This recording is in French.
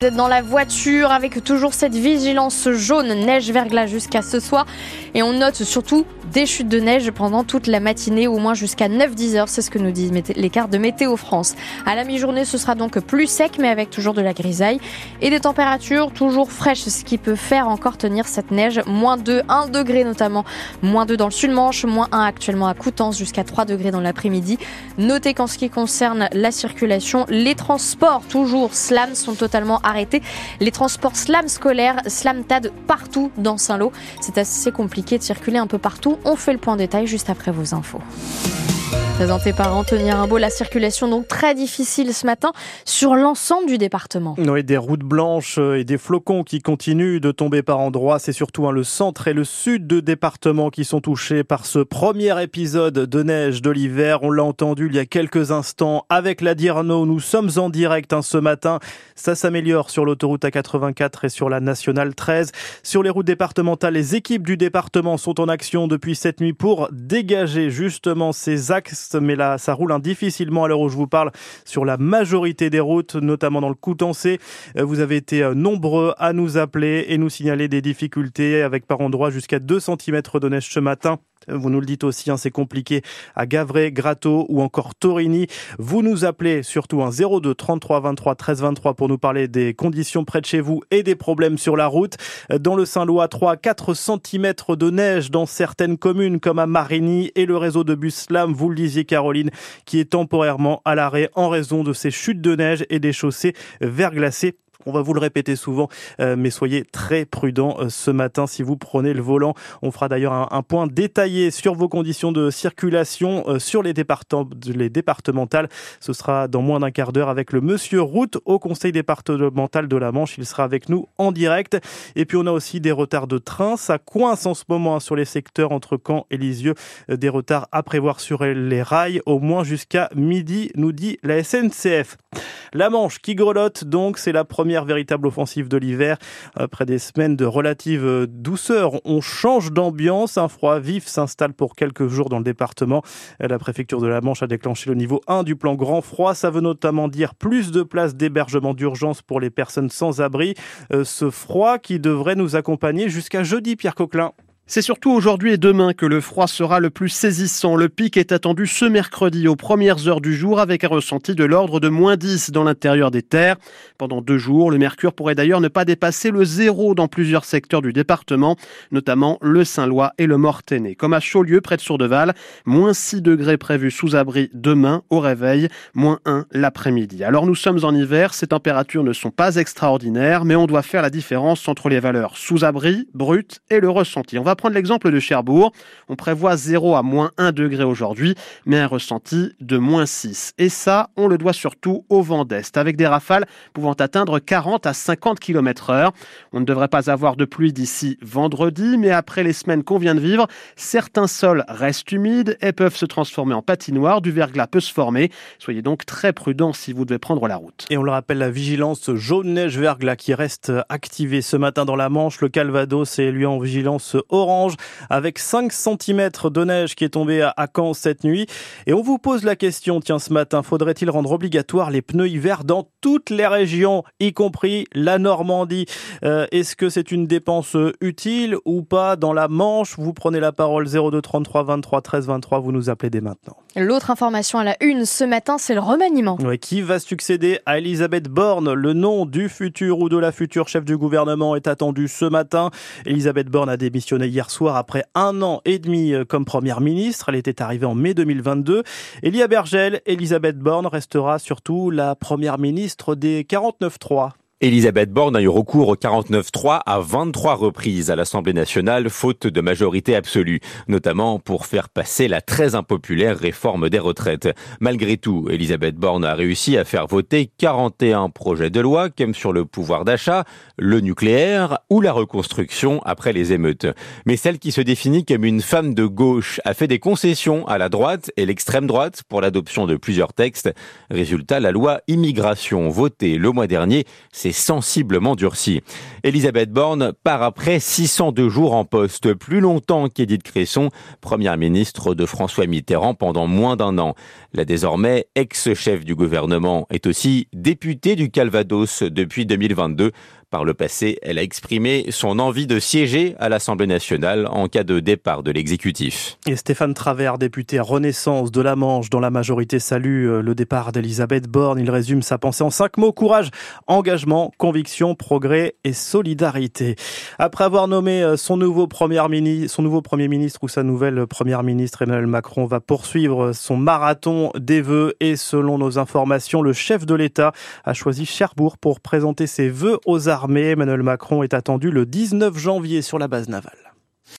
Vous êtes dans la voiture avec toujours cette vigilance jaune, neige verglas jusqu'à ce soir. Et on note surtout des chutes de neige pendant toute la matinée, au moins jusqu'à 9-10 heures. C'est ce que nous disent les cartes de Météo France. À la mi-journée, ce sera donc plus sec, mais avec toujours de la grisaille. Et des températures toujours fraîches, ce qui peut faire encore tenir cette neige. Moins 2, 1 degré notamment. Moins 2 dans le sud-manche, moins 1 actuellement à Coutances, jusqu'à 3 degrés dans l'après-midi. Notez qu'en ce qui concerne la circulation, les transports, toujours slam, sont totalement arrêtés. Les transports slam scolaires, slam TAD partout dans Saint-Lô. C'est assez compliqué de circuler un peu partout. On fait le point détail juste après vos infos. Présenté par Anthony Rimbaud, la circulation donc très difficile ce matin sur l'ensemble du département. Oui, des routes blanches et des flocons qui continuent de tomber par endroits. C'est surtout hein, le centre et le sud de département qui sont touchés par ce premier épisode de neige de l'hiver. On l'a entendu il y a quelques instants avec la Dirno. Nous sommes en direct hein, ce matin. Ça s'améliore sur l'autoroute A84 et sur la nationale 13. Sur les routes départementales, les équipes du département sont en action depuis cette nuit pour dégager justement ces axes mais là, ça roule difficilement à l'heure où je vous parle sur la majorité des routes, notamment dans le Coutancé. Euh, vous avez été euh, nombreux à nous appeler et nous signaler des difficultés avec par endroits jusqu'à 2 cm de neige ce matin. Vous nous le dites aussi, hein, c'est compliqué à Gavray, Grato ou encore Torini. Vous nous appelez surtout un 02 33 23 13 23 pour nous parler des conditions près de chez vous et des problèmes sur la route. Dans le Saint-Lois, 3 4 cm de neige dans certaines communes comme à Marigny et le réseau de bus Slam, vous le disiez Caroline, qui est temporairement à l'arrêt en raison de ces chutes de neige et des chaussées verglacées on va vous le répéter souvent, euh, mais soyez très prudents euh, ce matin si vous prenez le volant. On fera d'ailleurs un, point détaillé sur vos conditions de circulation euh, sur les, les départementales. Ce sera dans moins d'un quart d'heure avec le monsieur Route au conseil départemental de la Manche. Il sera avec nous en direct. Et puis on a aussi des retards de train. Ça coince en ce moment hein, sur les secteurs entre Caen et Lisieux. Des retards à prévoir sur les rails au moins jusqu'à midi, nous dit la SNCF. La Manche qui grelotte donc, c'est la première première véritable offensive de l'hiver. Après des semaines de relative euh, douceur, on change d'ambiance. Un froid vif s'installe pour quelques jours dans le département. La préfecture de la Manche a déclenché le niveau 1 du plan grand froid. Ça veut notamment dire plus de places d'hébergement d'urgence pour les personnes sans abri. Euh, ce froid qui devrait nous accompagner jusqu'à jeudi, Pierre Coquelin. C'est surtout aujourd'hui et demain que le froid sera le plus saisissant. Le pic est attendu ce mercredi aux premières heures du jour avec un ressenti de l'ordre de moins 10 dans l'intérieur des terres. Pendant deux jours, le mercure pourrait d'ailleurs ne pas dépasser le zéro dans plusieurs secteurs du département, notamment le Saint-Lois et le Mortainais. Comme à Chaulieu, près de Sourdeval, moins 6 degrés prévus sous abri demain au réveil, moins 1 l'après-midi. Alors nous sommes en hiver, ces températures ne sont pas extraordinaires, mais on doit faire la différence entre les valeurs sous abri, brut et le ressenti. Prendre l'exemple de Cherbourg. On prévoit 0 à moins 1 degré aujourd'hui, mais un ressenti de moins 6. Et ça, on le doit surtout au vent d'Est, avec des rafales pouvant atteindre 40 à 50 km heure. On ne devrait pas avoir de pluie d'ici vendredi, mais après les semaines qu'on vient de vivre, certains sols restent humides et peuvent se transformer en patinoire. Du verglas peut se former. Soyez donc très prudents si vous devez prendre la route. Et on le rappelle, la vigilance jaune-neige-verglas qui reste activée ce matin dans la Manche. Le Calvados est lui en vigilance orange orange avec 5 cm de neige qui est tombée à Caen cette nuit. Et on vous pose la question, tiens, ce matin, faudrait-il rendre obligatoire les pneus hiver dans toutes les régions, y compris la Normandie? Euh, Est-ce que c'est une dépense utile ou pas dans la Manche? Vous prenez la parole 02 33 23 13 23, vous nous appelez dès maintenant. L'autre information à la une ce matin, c'est le remaniement. qui va succéder à Elisabeth Borne? Le nom du futur ou de la future chef du gouvernement est attendu ce matin. Elisabeth Borne a démissionné hier soir après un an et demi euh, comme première ministre. Elle était arrivée en mai 2022. Elia Bergel, Elisabeth Borne restera surtout la première ministre des 49-3. Elisabeth Borne a eu recours au 49-3 à 23 reprises à l'Assemblée nationale, faute de majorité absolue, notamment pour faire passer la très impopulaire réforme des retraites. Malgré tout, Elisabeth Borne a réussi à faire voter 41 projets de loi, comme sur le pouvoir d'achat, le nucléaire ou la reconstruction après les émeutes. Mais celle qui se définit comme une femme de gauche a fait des concessions à la droite et l'extrême droite pour l'adoption de plusieurs textes. Résultat, la loi immigration votée le mois dernier sensiblement durcie. Elisabeth Borne part après 602 jours en poste, plus longtemps qu'Édith Cresson, première ministre de François Mitterrand pendant moins d'un an. La désormais ex-chef du gouvernement est aussi députée du Calvados depuis 2022. Par le passé, elle a exprimé son envie de siéger à l'Assemblée nationale en cas de départ de l'exécutif. Et Stéphane Travers, député Renaissance de la Manche, dont la majorité salue euh, le départ d'Elisabeth Borne. Il résume sa pensée en cinq mots. Courage, engagement, conviction, progrès et solidarité. Après avoir nommé euh, son nouveau premier ministre, ou sa nouvelle première ministre, Emmanuel Macron va poursuivre son marathon des vœux et selon nos informations, le chef de l'État a choisi Cherbourg pour présenter ses vœux aux armées. Emmanuel Macron est attendu le 19 janvier sur la base navale.